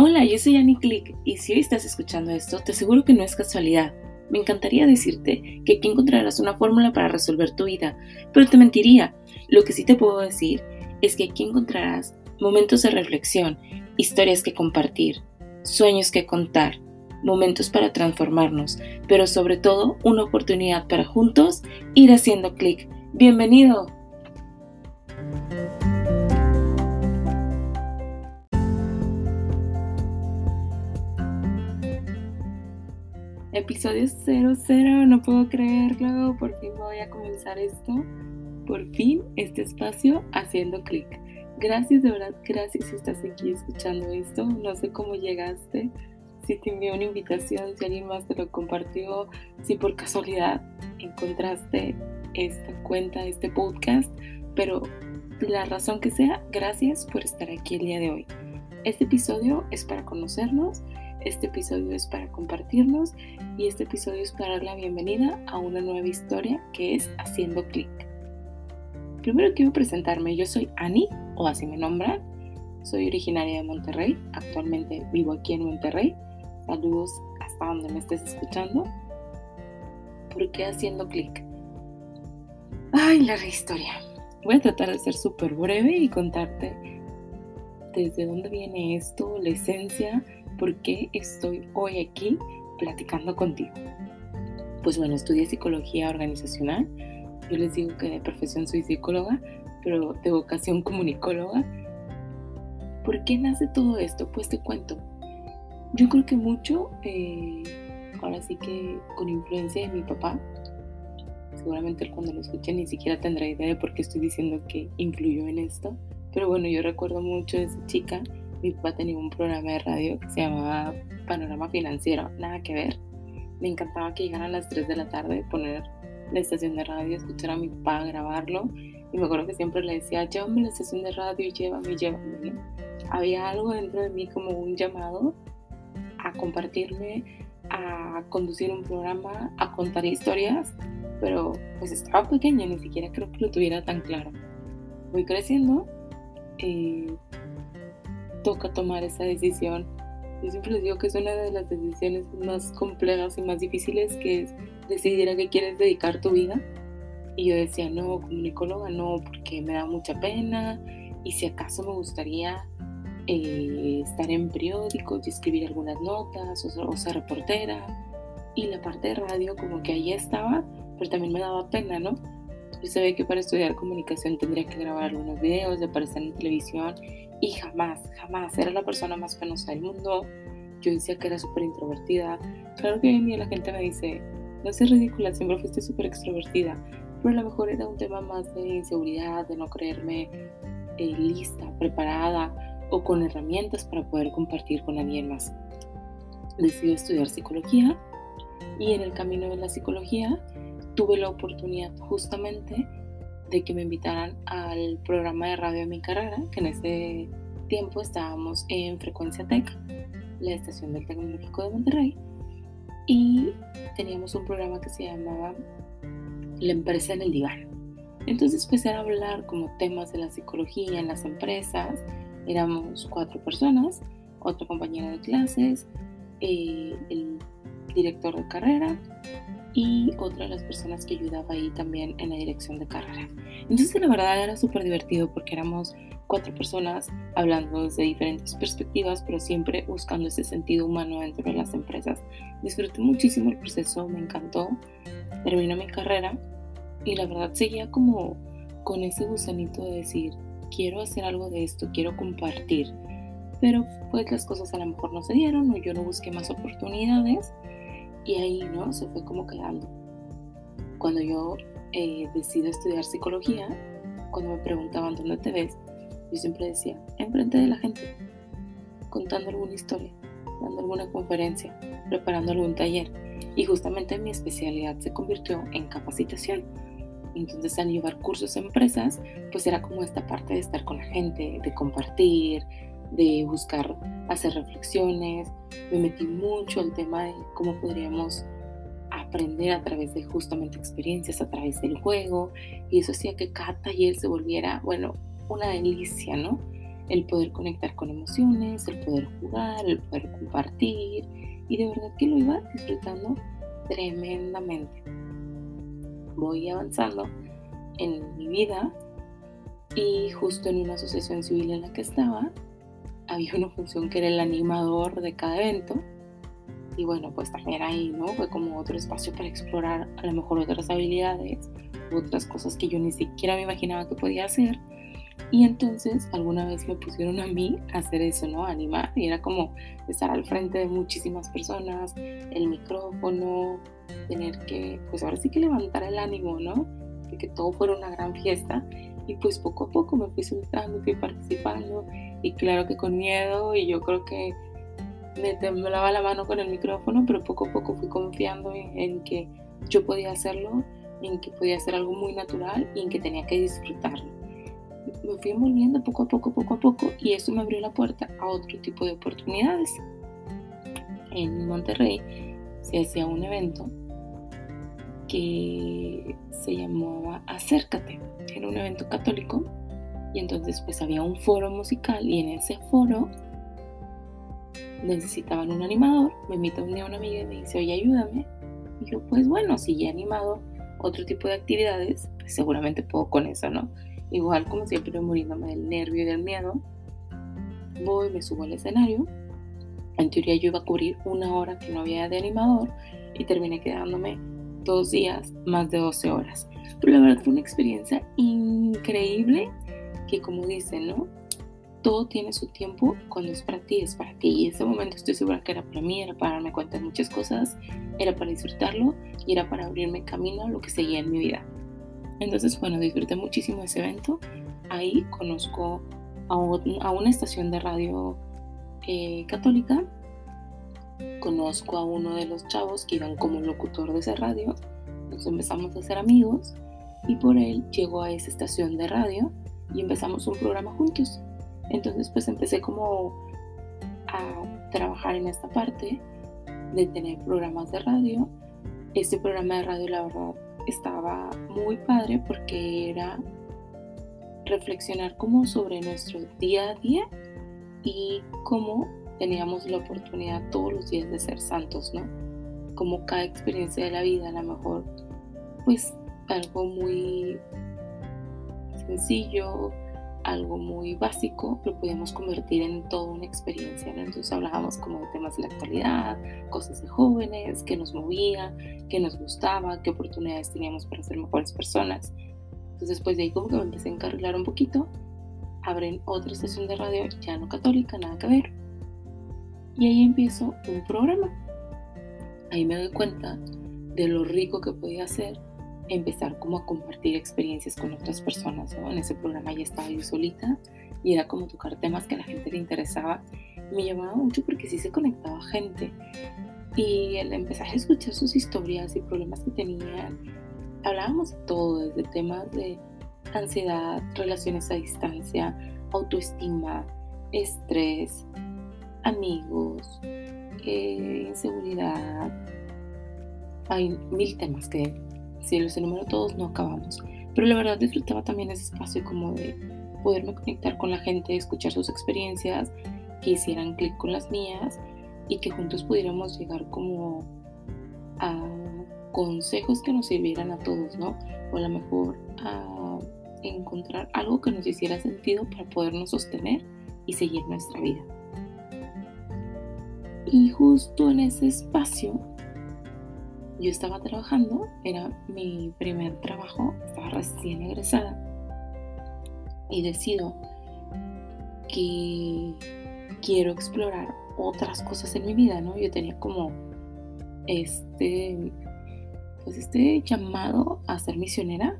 Hola, yo soy Annie Click y si hoy estás escuchando esto, te aseguro que no es casualidad. Me encantaría decirte que aquí encontrarás una fórmula para resolver tu vida, pero te mentiría. Lo que sí te puedo decir es que aquí encontrarás momentos de reflexión, historias que compartir, sueños que contar, momentos para transformarnos, pero sobre todo una oportunidad para juntos ir haciendo clic. Bienvenido. Episodio 00, no puedo creerlo, por fin voy a comenzar esto, por fin este espacio haciendo clic. Gracias, de verdad, gracias si estás aquí escuchando esto, no sé cómo llegaste, si te envió una invitación, si alguien más te lo compartió, si por casualidad encontraste esta cuenta, este podcast, pero la razón que sea, gracias por estar aquí el día de hoy. Este episodio es para conocernos este episodio es para compartirnos y este episodio es para dar la bienvenida a una nueva historia que es Haciendo Clic. Primero quiero presentarme, yo soy Ani, o así me nombran. Soy originaria de Monterrey, actualmente vivo aquí en Monterrey. Saludos hasta donde me estés escuchando. ¿Por qué haciendo clic? Ay, la historia. Voy a tratar de ser súper breve y contarte desde dónde viene esto, la esencia, por qué estoy hoy aquí platicando contigo. Pues bueno, estudié psicología organizacional. Yo les digo que de profesión soy psicóloga, pero de vocación comunicóloga. ¿Por qué nace todo esto? Pues te cuento. Yo creo que mucho, eh, ahora sí que con influencia de mi papá, seguramente él cuando lo escuche ni siquiera tendrá idea de por qué estoy diciendo que influyó en esto. Pero bueno, yo recuerdo mucho de esa chica mi papá tenía un programa de radio que se llamaba Panorama Financiero, nada que ver. Me encantaba que llegaran a las 3 de la tarde, poner la estación de radio, escuchar a mi papá, grabarlo. Y me acuerdo que siempre le decía, llévame la estación de radio, llévame, llévame. Había algo dentro de mí como un llamado a compartirme, a conducir un programa, a contar historias, pero pues estaba pequeña, ni siquiera creo que lo tuviera tan claro. Voy creciendo, eh, toca tomar esa decisión. Yo siempre les digo que es una de las decisiones más complejas y más difíciles, que es decidir a qué quieres dedicar tu vida. Y yo decía, no, comunicóloga no, porque me da mucha pena. Y si acaso me gustaría eh, estar en periódicos y escribir algunas notas o, o ser reportera. Y la parte de radio como que ahí estaba, pero también me daba pena, ¿no? Yo sabía que para estudiar comunicación tendría que grabar algunos videos, de aparecer en televisión y jamás, jamás era la persona más penosa del mundo. Yo decía que era súper introvertida. Claro que hoy en día la gente me dice, no seas ridícula, siempre fuiste súper extrovertida. Pero a lo mejor era un tema más de inseguridad, de no creerme eh, lista, preparada o con herramientas para poder compartir con alguien más. Decidí estudiar psicología y en el camino de la psicología tuve la oportunidad justamente de que me invitaran al programa de radio de mi carrera, que en ese tiempo estábamos en Frecuencia Tech, la estación del Tecnológico de Monterrey, y teníamos un programa que se llamaba La empresa en el diván. Entonces empecé a hablar como temas de la psicología en las empresas. Éramos cuatro personas, otra compañera de clases, eh, el director de carrera y otra de las personas que ayudaba ahí también en la dirección de carrera. Entonces la verdad era súper divertido porque éramos cuatro personas hablando desde diferentes perspectivas, pero siempre buscando ese sentido humano dentro de las empresas. Disfruté muchísimo el proceso, me encantó. Terminé mi carrera y la verdad seguía como con ese gusanito de decir, quiero hacer algo de esto, quiero compartir. Pero pues las cosas a lo mejor no se dieron o yo no busqué más oportunidades y ahí, ¿no? Se fue como quedando. Cuando yo eh, decido estudiar psicología, cuando me preguntaban dónde te ves, yo siempre decía, enfrente de la gente, contando alguna historia, dando alguna conferencia, preparando algún taller. Y justamente mi especialidad se convirtió en capacitación. Entonces al llevar cursos a empresas, pues era como esta parte de estar con la gente, de compartir, de buscar hacer reflexiones. Me metí mucho al tema de cómo podríamos aprender a través de justamente experiencias, a través del juego. Y eso hacía que cada taller se volviera, bueno, una delicia, ¿no? el poder conectar con emociones, el poder jugar, el poder compartir y de verdad que lo iba disfrutando tremendamente. Voy avanzando en mi vida y justo en una asociación civil en la que estaba había una función que era el animador de cada evento y bueno pues también ahí no fue como otro espacio para explorar a lo mejor otras habilidades otras cosas que yo ni siquiera me imaginaba que podía hacer y entonces alguna vez me pusieron a mí a hacer eso, ¿no? A animar. Y era como estar al frente de muchísimas personas, el micrófono, tener que, pues ahora sí que levantar el ánimo, ¿no? De que todo fuera una gran fiesta. Y pues poco a poco me fui soltando, fui participando. Y claro que con miedo. Y yo creo que me temblaba la mano con el micrófono, pero poco a poco fui confiando en, en que yo podía hacerlo, en que podía hacer algo muy natural y en que tenía que disfrutarlo me fui envolviendo poco a poco, poco a poco, y eso me abrió la puerta a otro tipo de oportunidades. En Monterrey se hacía un evento que se llamaba Acércate, era un evento católico, y entonces pues había un foro musical, y en ese foro necesitaban un animador, me invita un día una amiga y me dice, oye, ayúdame. Y yo, pues bueno, si ya he animado otro tipo de actividades, pues seguramente puedo con eso, ¿no? Igual como siempre muriéndome del nervio y del miedo, voy, me subo al escenario. En teoría yo iba a cubrir una hora que no había de animador y terminé quedándome dos días, más de 12 horas. Pero la verdad fue una experiencia increíble que como dicen, ¿no? Todo tiene su tiempo, cuando es para ti, es para ti. Y ese momento estoy segura que era para mí, era para darme cuenta de muchas cosas, era para disfrutarlo y era para abrirme camino a lo que seguía en mi vida. Entonces, bueno, disfruté muchísimo ese evento. Ahí conozco a, una estación de radio eh, católica. Conozco a uno de los chavos que iban como locutor de esa radio. Nos empezamos a hacer amigos y por él llegó a esa estación de radio y empezamos un programa juntos. Entonces pues empecé como a trabajar en esta parte de tener programas de radio. Este programa de radio la verdad estaba muy padre porque era reflexionar como sobre nuestro día a día y cómo teníamos la oportunidad todos los días de ser santos, ¿no? Como cada experiencia de la vida, a lo mejor, pues algo muy sencillo, algo muy básico, lo podíamos convertir en toda una experiencia. ¿no? Entonces hablábamos como de temas de la actualidad, cosas de jóvenes, qué nos movía, qué nos gustaba, qué oportunidades teníamos para ser mejores personas. Entonces después de ahí como que me empecé a encarrilar un poquito, abren otra estación de radio ya no católica, nada que ver. Y ahí empiezo un programa. Ahí me doy cuenta de lo rico que podía ser empezar como a compartir experiencias con otras personas. En ese programa ya estaba yo solita y era como tocar temas que a la gente le interesaba. Me llamaba mucho porque sí se conectaba gente. Y el empezar a escuchar sus historias y problemas que tenían, hablábamos de todo, desde temas de ansiedad, relaciones a distancia, autoestima, estrés, amigos, eh, inseguridad. Hay mil temas que si los enumero todos no acabamos. Pero la verdad disfrutaba también ese espacio como de poderme conectar con la gente, escuchar sus experiencias, que hicieran clic con las mías y que juntos pudiéramos llegar como a consejos que nos sirvieran a todos, ¿no? O a lo mejor a encontrar algo que nos hiciera sentido para podernos sostener y seguir nuestra vida. Y justo en ese espacio yo estaba trabajando, era mi primer trabajo, estaba recién egresada y decido que quiero explorar otras cosas en mi vida, ¿no? Yo tenía como este, pues este llamado a ser misionera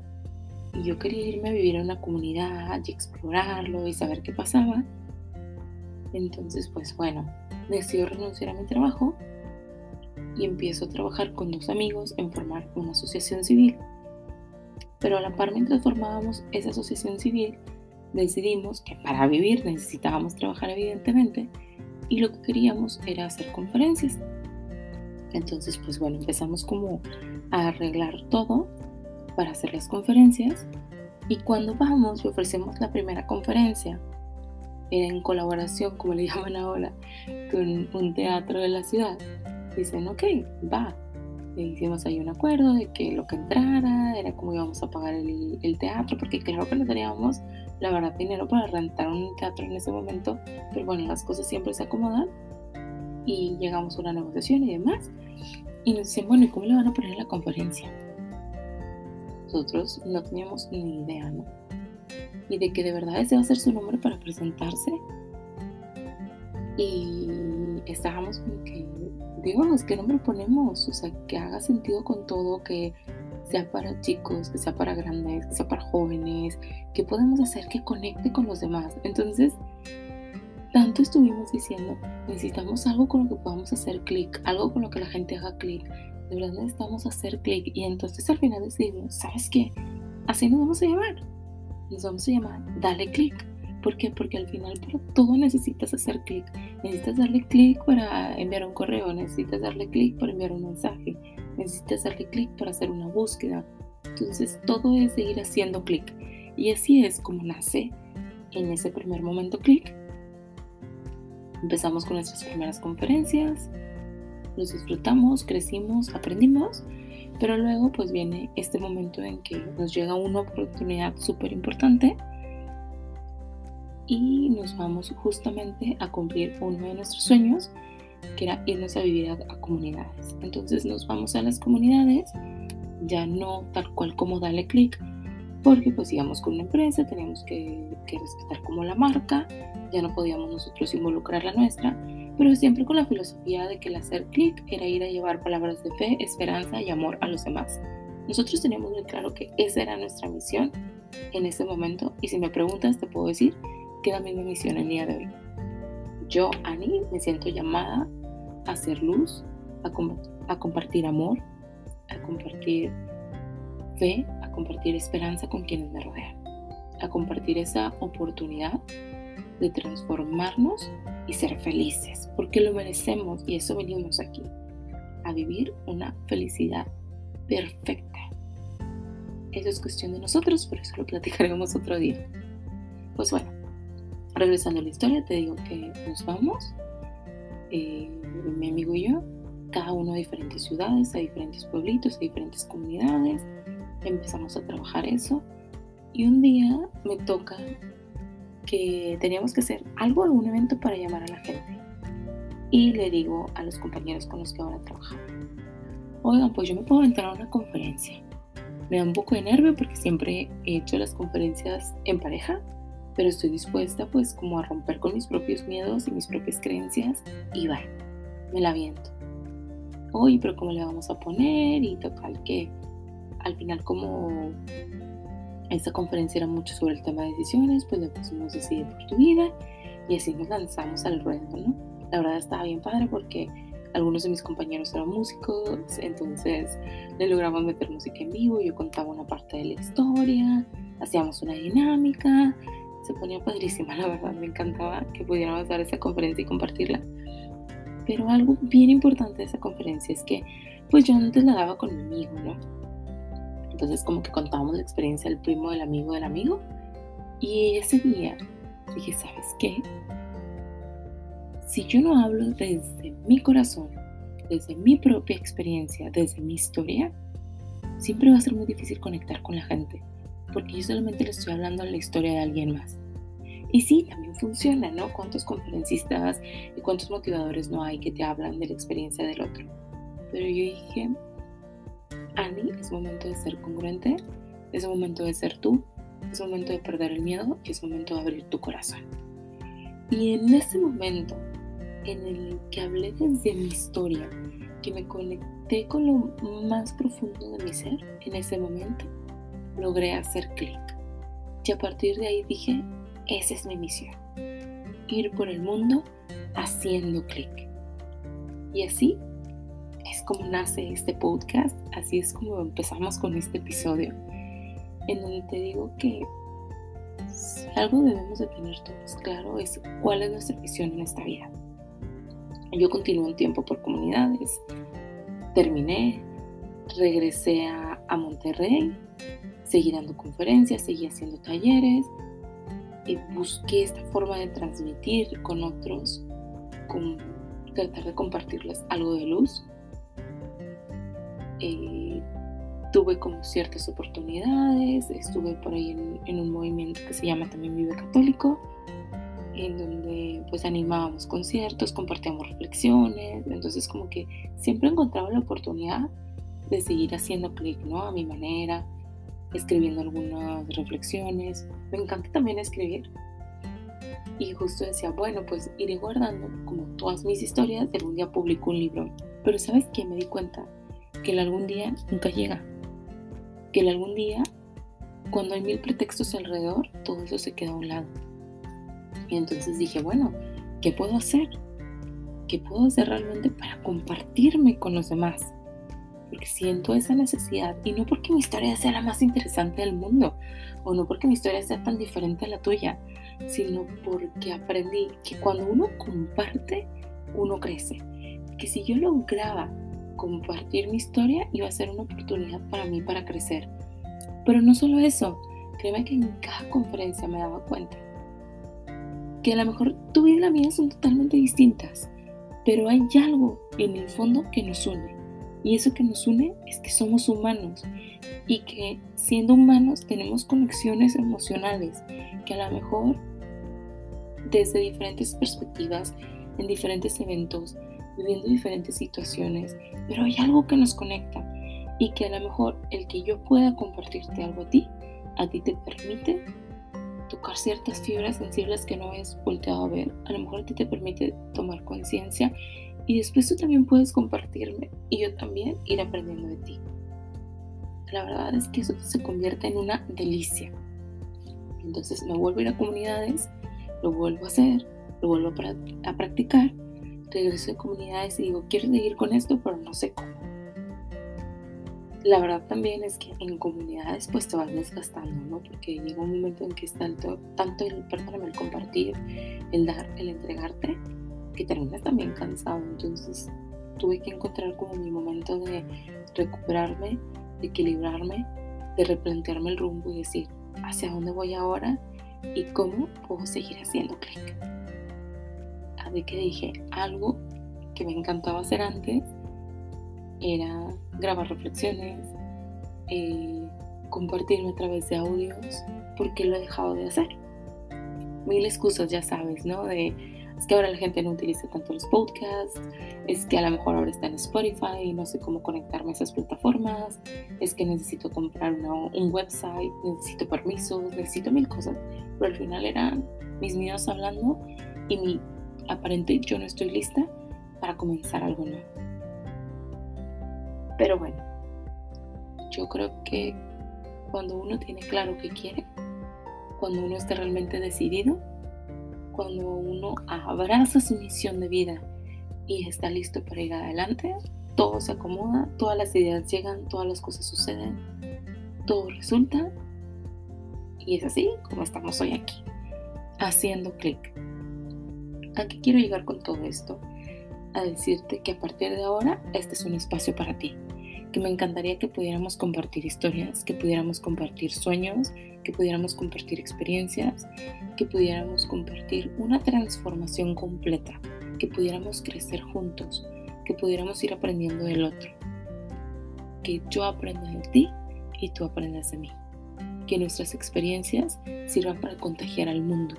y yo quería irme a vivir en una comunidad y explorarlo y saber qué pasaba. Entonces, pues bueno, decido renunciar a mi trabajo y empiezo a trabajar con dos amigos en formar una asociación civil. Pero a la par mientras formábamos esa asociación civil, decidimos que para vivir necesitábamos trabajar evidentemente y lo que queríamos era hacer conferencias. Entonces, pues bueno, empezamos como a arreglar todo para hacer las conferencias y cuando vamos y ofrecemos la primera conferencia en colaboración, como le llaman ahora, con un teatro de la ciudad. Dicen, ok, va. E hicimos ahí un acuerdo de que lo que entrara era como íbamos a pagar el, el teatro, porque claro que no teníamos, la verdad, dinero para rentar un teatro en ese momento, pero bueno, las cosas siempre se acomodan y llegamos a una negociación y demás. Y nos dicen, bueno, ¿y cómo le van a poner la conferencia? Nosotros no teníamos ni idea, ¿no? Y de que de verdad ese va a ser su nombre para presentarse. Y estábamos como que, Dios, ¿qué nombre ponemos? O sea, que haga sentido con todo, que sea para chicos, que sea para grandes, que sea para jóvenes, que podemos hacer que conecte con los demás. Entonces, tanto estuvimos diciendo, necesitamos algo con lo que podamos hacer clic, algo con lo que la gente haga clic. De verdad necesitamos hacer clic. Y entonces al final decidimos, ¿sabes qué? Así nos vamos a llamar. Nos vamos a llamar Dale Clic. ¿Por qué? Porque al final para todo necesitas hacer clic. Necesitas darle clic para enviar un correo, necesitas darle clic para enviar un mensaje, necesitas darle clic para hacer una búsqueda. Entonces todo es de ir haciendo clic. Y así es como nace en ese primer momento clic Empezamos con nuestras primeras conferencias, los disfrutamos, crecimos, aprendimos, pero luego pues viene este momento en que nos llega una oportunidad súper importante y nos vamos justamente a cumplir uno de nuestros sueños, que era irnos a vivir a, comunidades. Entonces nos vamos a las comunidades, ya no tal cual como dale clic, porque pues íbamos con una empresa, teníamos que, respetar como la marca, ya no podíamos nosotros involucrar la nuestra, pero siempre con la filosofía de que el hacer clic era ir a llevar palabras de fe, esperanza y amor a los demás. Nosotros teníamos muy claro que esa era nuestra misión en ese momento y si me preguntas te puedo decir que la misma misión el día de hoy. Yo, Ani, me siento llamada a hacer luz, a, a compartir amor, a compartir fe, compartir esperanza con quienes me rodean, a compartir esa oportunidad de transformarnos y ser felices, porque lo merecemos y eso venimos aquí, a vivir una felicidad perfecta. Eso es cuestión de nosotros, por eso lo platicaremos otro día. Pues bueno, regresando a la historia, te digo que nos vamos, eh, mi amigo y yo, cada uno a diferentes ciudades, a diferentes pueblitos, a diferentes comunidades, empezamos a trabajar eso y un día me toca que teníamos que hacer algo, algún evento para llamar a la gente. Y le digo a los compañeros con los que ahora trabajar, oigan, pues yo me puedo entrar a una conferencia. Me da un poco de nervio porque siempre he hecho las conferencias en pareja, pero estoy dispuesta pues como a romper con mis propios miedos y mis propias creencias y va, me la viento. Oye, pero ¿cómo le vamos a poner? Y total que al final como esta conferencia era mucho sobre el tema de decisiones, pues le pusimos Decide por tu vida y así nos lanzamos al ruedo, ¿no? La verdad estaba bien padre porque algunos de mis compañeros eran músicos, entonces le logramos meter música en vivo, yo contaba una parte de la historia, hacíamos una dinámica, se ponía padrísima, la verdad, me encantaba que pudiéramos dar esa conferencia y compartirla. Pero algo bien importante de esa conferencia es que pues yo antes la daba con mi amigo, ¿no? Entonces como que contábamos la experiencia del primo, del amigo, del amigo. Y ese día dije, ¿sabes qué? Si yo no hablo desde mi corazón, desde mi propia experiencia, desde mi historia, siempre va a ser muy difícil conectar con la gente, porque yo solamente le estoy hablando la historia de alguien más. Y sí, también funciona, ¿no? ¿Cuántos conferencistas y cuántos motivadores no hay que te hablan de la experiencia del otro? Pero yo dije, Annie, es momento de ser congruente, es momento de ser tú, es momento de perder el miedo y es momento de abrir tu corazón. Y en ese momento en el que hablé desde mi historia, que me conecté con lo más profundo de mi ser, en ese momento logré hacer clic. Y a partir de ahí dije, esa es mi misión, ir por el mundo haciendo clic. Y así es como nace este podcast, así es como empezamos con este episodio, en donde te digo que si algo debemos de tener todos claro es cuál es nuestra misión en esta vida. Yo continué un tiempo por comunidades, terminé, regresé a Monterrey, seguí dando conferencias, seguí haciendo talleres y busqué esta forma de transmitir con otros, con tratar de compartirles algo de luz. Eh, tuve como ciertas oportunidades, estuve por ahí en, en, un movimiento que se llama también Vive Católico, en donde pues animábamos conciertos, compartíamos reflexiones, entonces como que siempre encontraba la oportunidad de seguir haciendo clic, ¿no? A mi manera, escribiendo algunas reflexiones. Me encanta también escribir. Y justo decía, bueno, pues iré guardando como todas mis historias, algún día publico un libro. Pero ¿sabes qué? Me di cuenta que el algún día nunca llega. Que el algún día, cuando hay mil pretextos alrededor, todo eso se queda a un lado. Y entonces dije, bueno, ¿qué puedo hacer? ¿Qué puedo hacer realmente para compartirme con los demás? Porque siento esa necesidad y no porque mi historia sea la más interesante del mundo o no porque mi historia sea tan diferente a la tuya, sino porque aprendí que cuando uno comparte, uno crece. Que si yo lograba compartir mi historia, iba a ser una oportunidad para mí para crecer. Pero no solo eso, créeme que en cada conferencia me daba cuenta que a lo mejor tu vida y la mía son totalmente distintas, pero hay algo en el fondo que nos une y eso que nos une es que somos humanos y que siendo humanos tenemos conexiones emocionales que a lo mejor desde diferentes perspectivas, en diferentes eventos, viviendo diferentes situaciones, pero hay algo que nos conecta y que a lo mejor el que yo pueda compartirte algo a ti, a ti te permite tocar ciertas fibras sensibles que no habías volteado a ver, a lo mejor a ti te permite tomar conciencia y después tú también puedes compartirme y yo también ir aprendiendo de ti. La verdad es que eso se convierte en una delicia. Entonces me vuelvo a ir a comunidades, lo vuelvo a hacer, lo vuelvo a, practicar, regreso a comunidades y digo, quiero seguir con esto, pero no sé cómo. La verdad también es que en comunidades pues te vas desgastando, ¿no? Porque llega un momento en que está tanto, tanto el, perdóname, el compartir, el dar, el entregarte, que terminas también cansado. Entonces tuve que encontrar como mi momento de recuperarme, de equilibrarme, de replantearme el rumbo y decir hacia dónde voy ahora y cómo puedo seguir haciendo clic. Así que dije, algo que me encantaba hacer antes era grabar reflexiones, eh, compartirme a través de audios, porque lo he dejado de hacer. Mil excusas, ya sabes, ¿no? Es que ahora la gente no utiliza tanto los podcasts, es que a lo mejor ahora está en Spotify y no sé cómo conectarme a esas plataformas, es que necesito comprar un website, necesito permisos, necesito mil cosas, pero al final eran mis miedos hablando y mi aparente yo no estoy lista para comenzar algo nuevo. Pero bueno, yo creo que cuando uno tiene claro qué quiere, cuando uno está realmente decidido, cuando uno abraza su misión de vida y está listo para ir adelante, todo se acomoda, todas las ideas llegan, todas las cosas suceden, todo resulta y es así como estamos hoy aquí, haciendo clic. ¿A qué quiero llegar con todo esto? A decirte que a partir de ahora este es un espacio para ti que me encantaría que pudiéramos compartir historias, que pudiéramos compartir sueños, que pudiéramos compartir experiencias, que pudiéramos compartir una transformación completa, que pudiéramos crecer juntos, que pudiéramos ir aprendiendo del otro, que yo aprenda de ti y tú aprendas de mí, que nuestras experiencias sirvan para contagiar al mundo,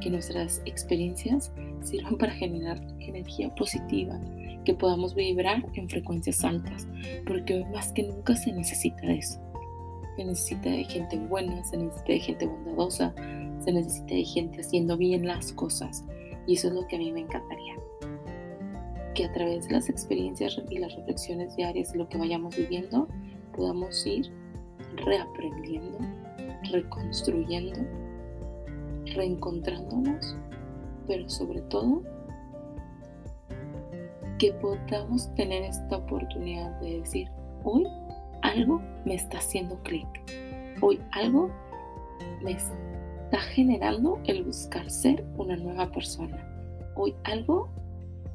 que nuestras experiencias sirvan para generar energía positiva, que podamos vibrar en frecuencias altas, porque hoy más que nunca se necesita de eso. Se necesita de gente buena, se necesita de gente bondadosa, se necesita de gente haciendo bien las cosas. Y eso es lo que a mí me encantaría. Que a través de las experiencias y las reflexiones diarias y lo que vayamos viviendo, podamos ir reaprendiendo, reconstruyendo, reencontrándonos, pero sobre todo que podamos tener esta oportunidad de decir, hoy algo me está haciendo clic, hoy algo me está generando el buscar ser una nueva persona, hoy algo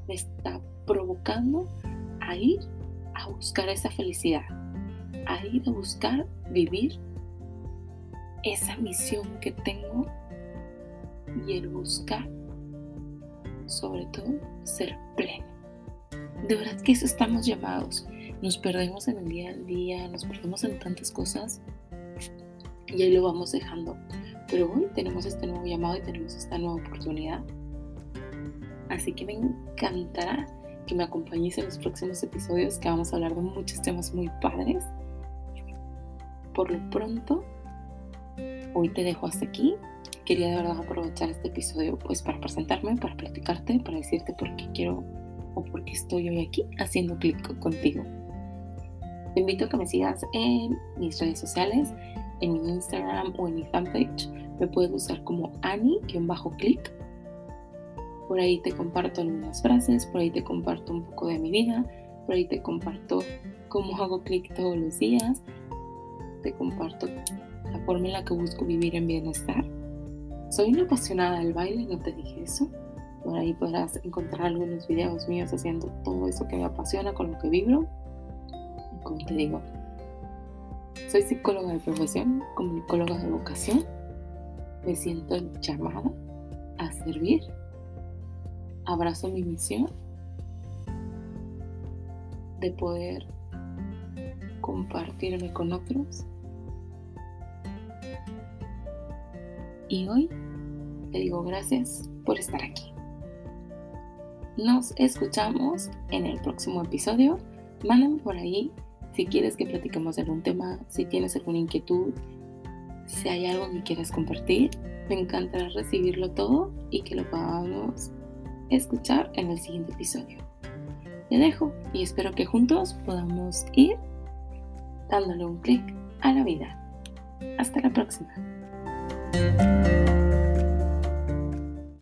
me está provocando a ir a buscar esa felicidad, a ir a buscar vivir esa misión que tengo y el buscar, sobre todo, ser pleno. De verdad que eso estamos llamados. Nos perdemos en el día al día, nos perdemos en tantas cosas y ahí lo vamos dejando. Pero hoy tenemos este nuevo llamado y tenemos esta nueva oportunidad. Así que me encantará que me acompañes en los próximos episodios que vamos a hablar de muchos temas muy padres. Por lo pronto, hoy te dejo hasta aquí. Quería de verdad aprovechar este episodio pues para presentarme, para platicarte, para decirte por qué quiero o por qué estoy hoy aquí haciendo clic contigo. Te invito a que me sigas en mis redes sociales, en mi Instagram o en mi fanpage. Me puedes usar como Ani-click. Por ahí te comparto algunas frases, por ahí te comparto un poco de mi vida, por ahí te comparto cómo hago clic todos los días, te comparto la forma en la que busco vivir en bienestar. Soy una apasionada del baile, no te dije eso. Por ahí podrás encontrar algunos videos míos haciendo todo eso que me apasiona, con lo que vibro. Y como te digo, soy psicóloga de profesión, comunicóloga de vocación. Me siento llamada a servir. Abrazo mi misión de poder compartirme con otros. Y hoy te digo gracias por estar aquí. Nos escuchamos en el próximo episodio. Mándame por ahí si quieres que platiquemos de algún tema, si tienes alguna inquietud, si hay algo que quieras compartir. Me encantará recibirlo todo y que lo podamos escuchar en el siguiente episodio. Te dejo y espero que juntos podamos ir dándole un clic a la vida. Hasta la próxima.